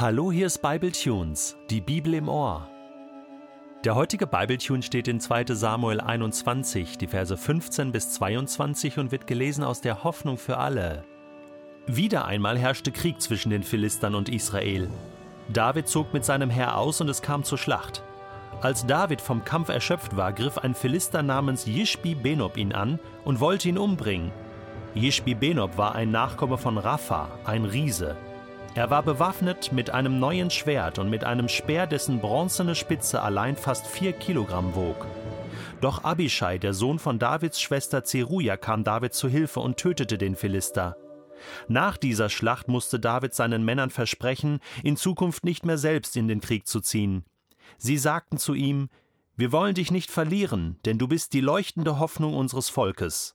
Hallo, hier ist Bible Tunes, die Bibel im Ohr. Der heutige Bibletune steht in 2. Samuel 21, die Verse 15 bis 22 und wird gelesen aus der Hoffnung für alle. Wieder einmal herrschte Krieg zwischen den Philistern und Israel. David zog mit seinem Heer aus und es kam zur Schlacht. Als David vom Kampf erschöpft war, griff ein Philister namens Jishbi Benob ihn an und wollte ihn umbringen. Jishbi Benob war ein Nachkomme von Rapha, ein Riese. Er war bewaffnet mit einem neuen Schwert und mit einem Speer, dessen bronzene Spitze allein fast vier Kilogramm wog. Doch Abishai, der Sohn von Davids Schwester Zeruja, kam David zu Hilfe und tötete den Philister. Nach dieser Schlacht musste David seinen Männern versprechen, in Zukunft nicht mehr selbst in den Krieg zu ziehen. Sie sagten zu ihm, Wir wollen dich nicht verlieren, denn du bist die leuchtende Hoffnung unseres Volkes.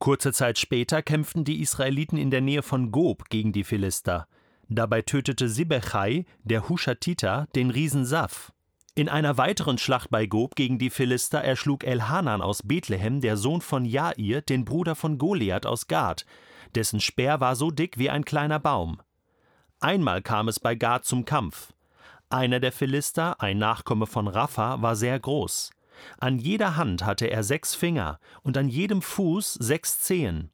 Kurze Zeit später kämpften die Israeliten in der Nähe von Gob gegen die Philister. Dabei tötete Sibechai, der Hushatiter, den Riesen Saf. In einer weiteren Schlacht bei Gob gegen die Philister erschlug Elhanan aus Bethlehem, der Sohn von Jair, den Bruder von Goliath aus Gad. Dessen Speer war so dick wie ein kleiner Baum. Einmal kam es bei Gad zum Kampf. Einer der Philister, ein Nachkomme von Rapha, war sehr groß. An jeder Hand hatte er sechs Finger und an jedem Fuß sechs Zehen.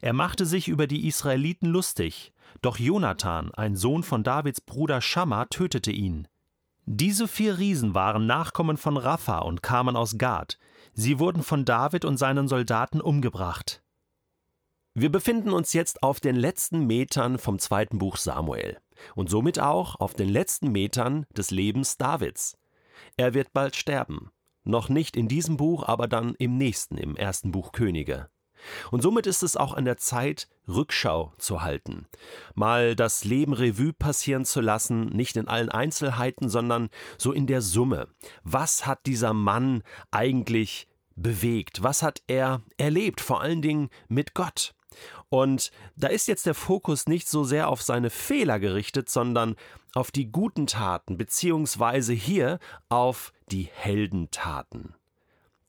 Er machte sich über die Israeliten lustig, doch Jonathan, ein Sohn von Davids Bruder Schamma, tötete ihn. Diese vier Riesen waren Nachkommen von Rapha und kamen aus Gad. Sie wurden von David und seinen Soldaten umgebracht. Wir befinden uns jetzt auf den letzten Metern vom zweiten Buch Samuel und somit auch auf den letzten Metern des Lebens Davids. Er wird bald sterben. Noch nicht in diesem Buch, aber dann im nächsten, im ersten Buch Könige. Und somit ist es auch an der Zeit, Rückschau zu halten. Mal das Leben Revue passieren zu lassen, nicht in allen Einzelheiten, sondern so in der Summe. Was hat dieser Mann eigentlich bewegt? Was hat er erlebt? Vor allen Dingen mit Gott. Und da ist jetzt der Fokus nicht so sehr auf seine Fehler gerichtet, sondern auf die guten Taten, beziehungsweise hier auf die Heldentaten.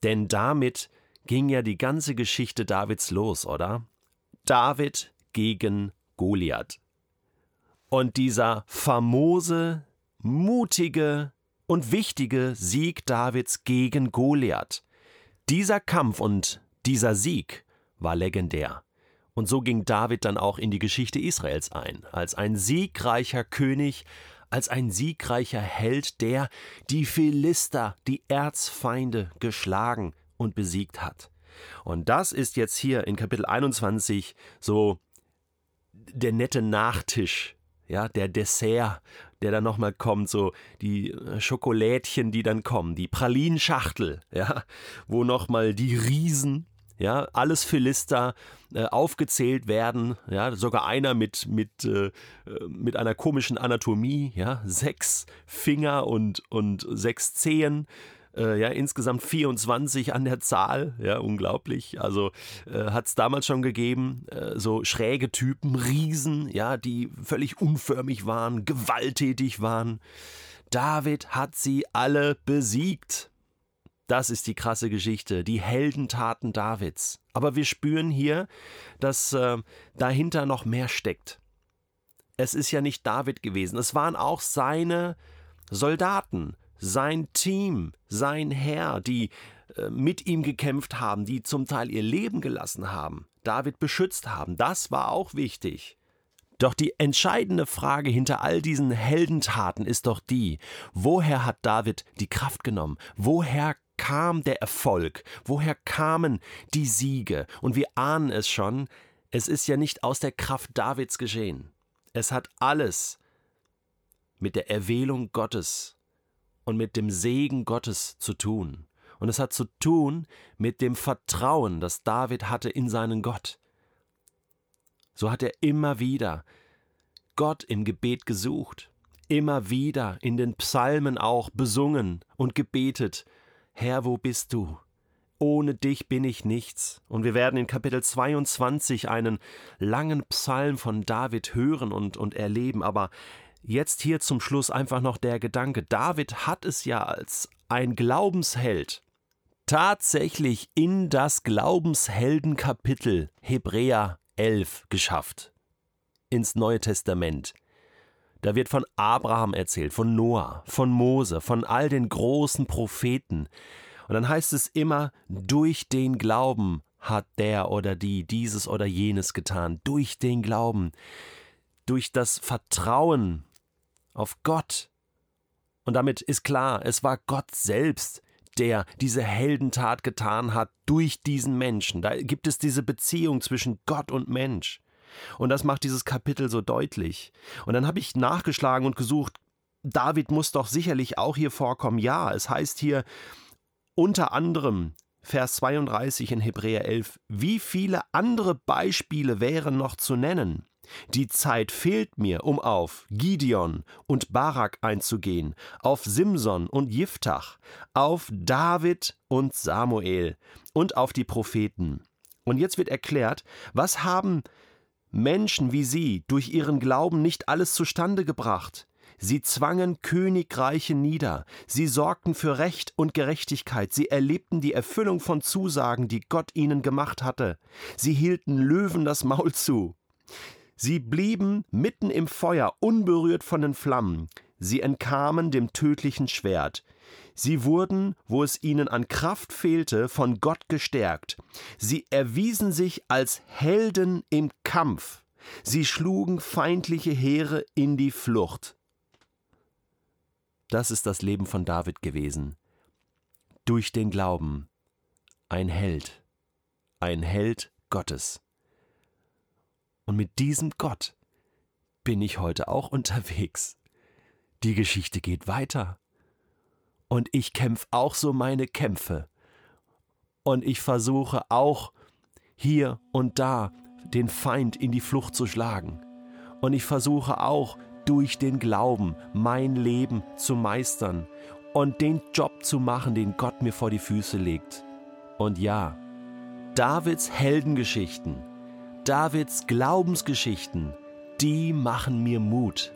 Denn damit ging ja die ganze Geschichte Davids los, oder? David gegen Goliath. Und dieser famose, mutige und wichtige Sieg Davids gegen Goliath. Dieser Kampf und dieser Sieg war legendär. Und so ging David dann auch in die Geschichte Israels ein, als ein siegreicher König, als ein siegreicher Held, der die Philister, die Erzfeinde, geschlagen und besiegt hat. Und das ist jetzt hier in Kapitel 21 so der nette Nachtisch, ja, der Dessert, der dann nochmal kommt, so die Schokolädchen, die dann kommen, die Pralinschachtel, ja, wo nochmal die Riesen ja, alles Philister äh, aufgezählt werden, ja, sogar einer mit, mit, äh, mit einer komischen Anatomie, ja, sechs Finger und, und sechs Zehen, äh, ja, insgesamt 24 an der Zahl, ja, unglaublich. Also äh, hat es damals schon gegeben, äh, so schräge Typen, Riesen, ja, die völlig unförmig waren, gewalttätig waren. David hat sie alle besiegt. Das ist die krasse Geschichte, die Heldentaten Davids. Aber wir spüren hier, dass äh, dahinter noch mehr steckt. Es ist ja nicht David gewesen, es waren auch seine Soldaten, sein Team, sein Herr, die äh, mit ihm gekämpft haben, die zum Teil ihr Leben gelassen haben, David beschützt haben. Das war auch wichtig. Doch die entscheidende Frage hinter all diesen Heldentaten ist doch die, woher hat David die Kraft genommen? Woher kam der Erfolg? Woher kamen die Siege? Und wir ahnen es schon, es ist ja nicht aus der Kraft Davids geschehen. Es hat alles mit der Erwählung Gottes und mit dem Segen Gottes zu tun. Und es hat zu tun mit dem Vertrauen, das David hatte in seinen Gott. So hat er immer wieder Gott im Gebet gesucht, immer wieder in den Psalmen auch besungen und gebetet, Herr, wo bist du? Ohne dich bin ich nichts. Und wir werden in Kapitel 22 einen langen Psalm von David hören und, und erleben. Aber jetzt hier zum Schluss einfach noch der Gedanke. David hat es ja als ein Glaubensheld tatsächlich in das Glaubensheldenkapitel Hebräer 11 geschafft. Ins Neue Testament. Da wird von Abraham erzählt, von Noah, von Mose, von all den großen Propheten. Und dann heißt es immer, durch den Glauben hat der oder die dieses oder jenes getan. Durch den Glauben, durch das Vertrauen auf Gott. Und damit ist klar, es war Gott selbst, der diese Heldentat getan hat durch diesen Menschen. Da gibt es diese Beziehung zwischen Gott und Mensch. Und das macht dieses Kapitel so deutlich. Und dann habe ich nachgeschlagen und gesucht, David muss doch sicherlich auch hier vorkommen. Ja, es heißt hier unter anderem, Vers 32 in Hebräer 11, wie viele andere Beispiele wären noch zu nennen? Die Zeit fehlt mir, um auf Gideon und Barak einzugehen, auf Simson und Jiftach, auf David und Samuel und auf die Propheten. Und jetzt wird erklärt, was haben Menschen wie sie durch ihren Glauben nicht alles zustande gebracht. Sie zwangen Königreiche nieder, sie sorgten für Recht und Gerechtigkeit, sie erlebten die Erfüllung von Zusagen, die Gott ihnen gemacht hatte, sie hielten Löwen das Maul zu. Sie blieben mitten im Feuer, unberührt von den Flammen, sie entkamen dem tödlichen Schwert, Sie wurden, wo es ihnen an Kraft fehlte, von Gott gestärkt. Sie erwiesen sich als Helden im Kampf. Sie schlugen feindliche Heere in die Flucht. Das ist das Leben von David gewesen. Durch den Glauben. Ein Held. Ein Held Gottes. Und mit diesem Gott bin ich heute auch unterwegs. Die Geschichte geht weiter. Und ich kämpfe auch so meine Kämpfe. Und ich versuche auch hier und da den Feind in die Flucht zu schlagen. Und ich versuche auch durch den Glauben mein Leben zu meistern und den Job zu machen, den Gott mir vor die Füße legt. Und ja, Davids Heldengeschichten, Davids Glaubensgeschichten, die machen mir Mut.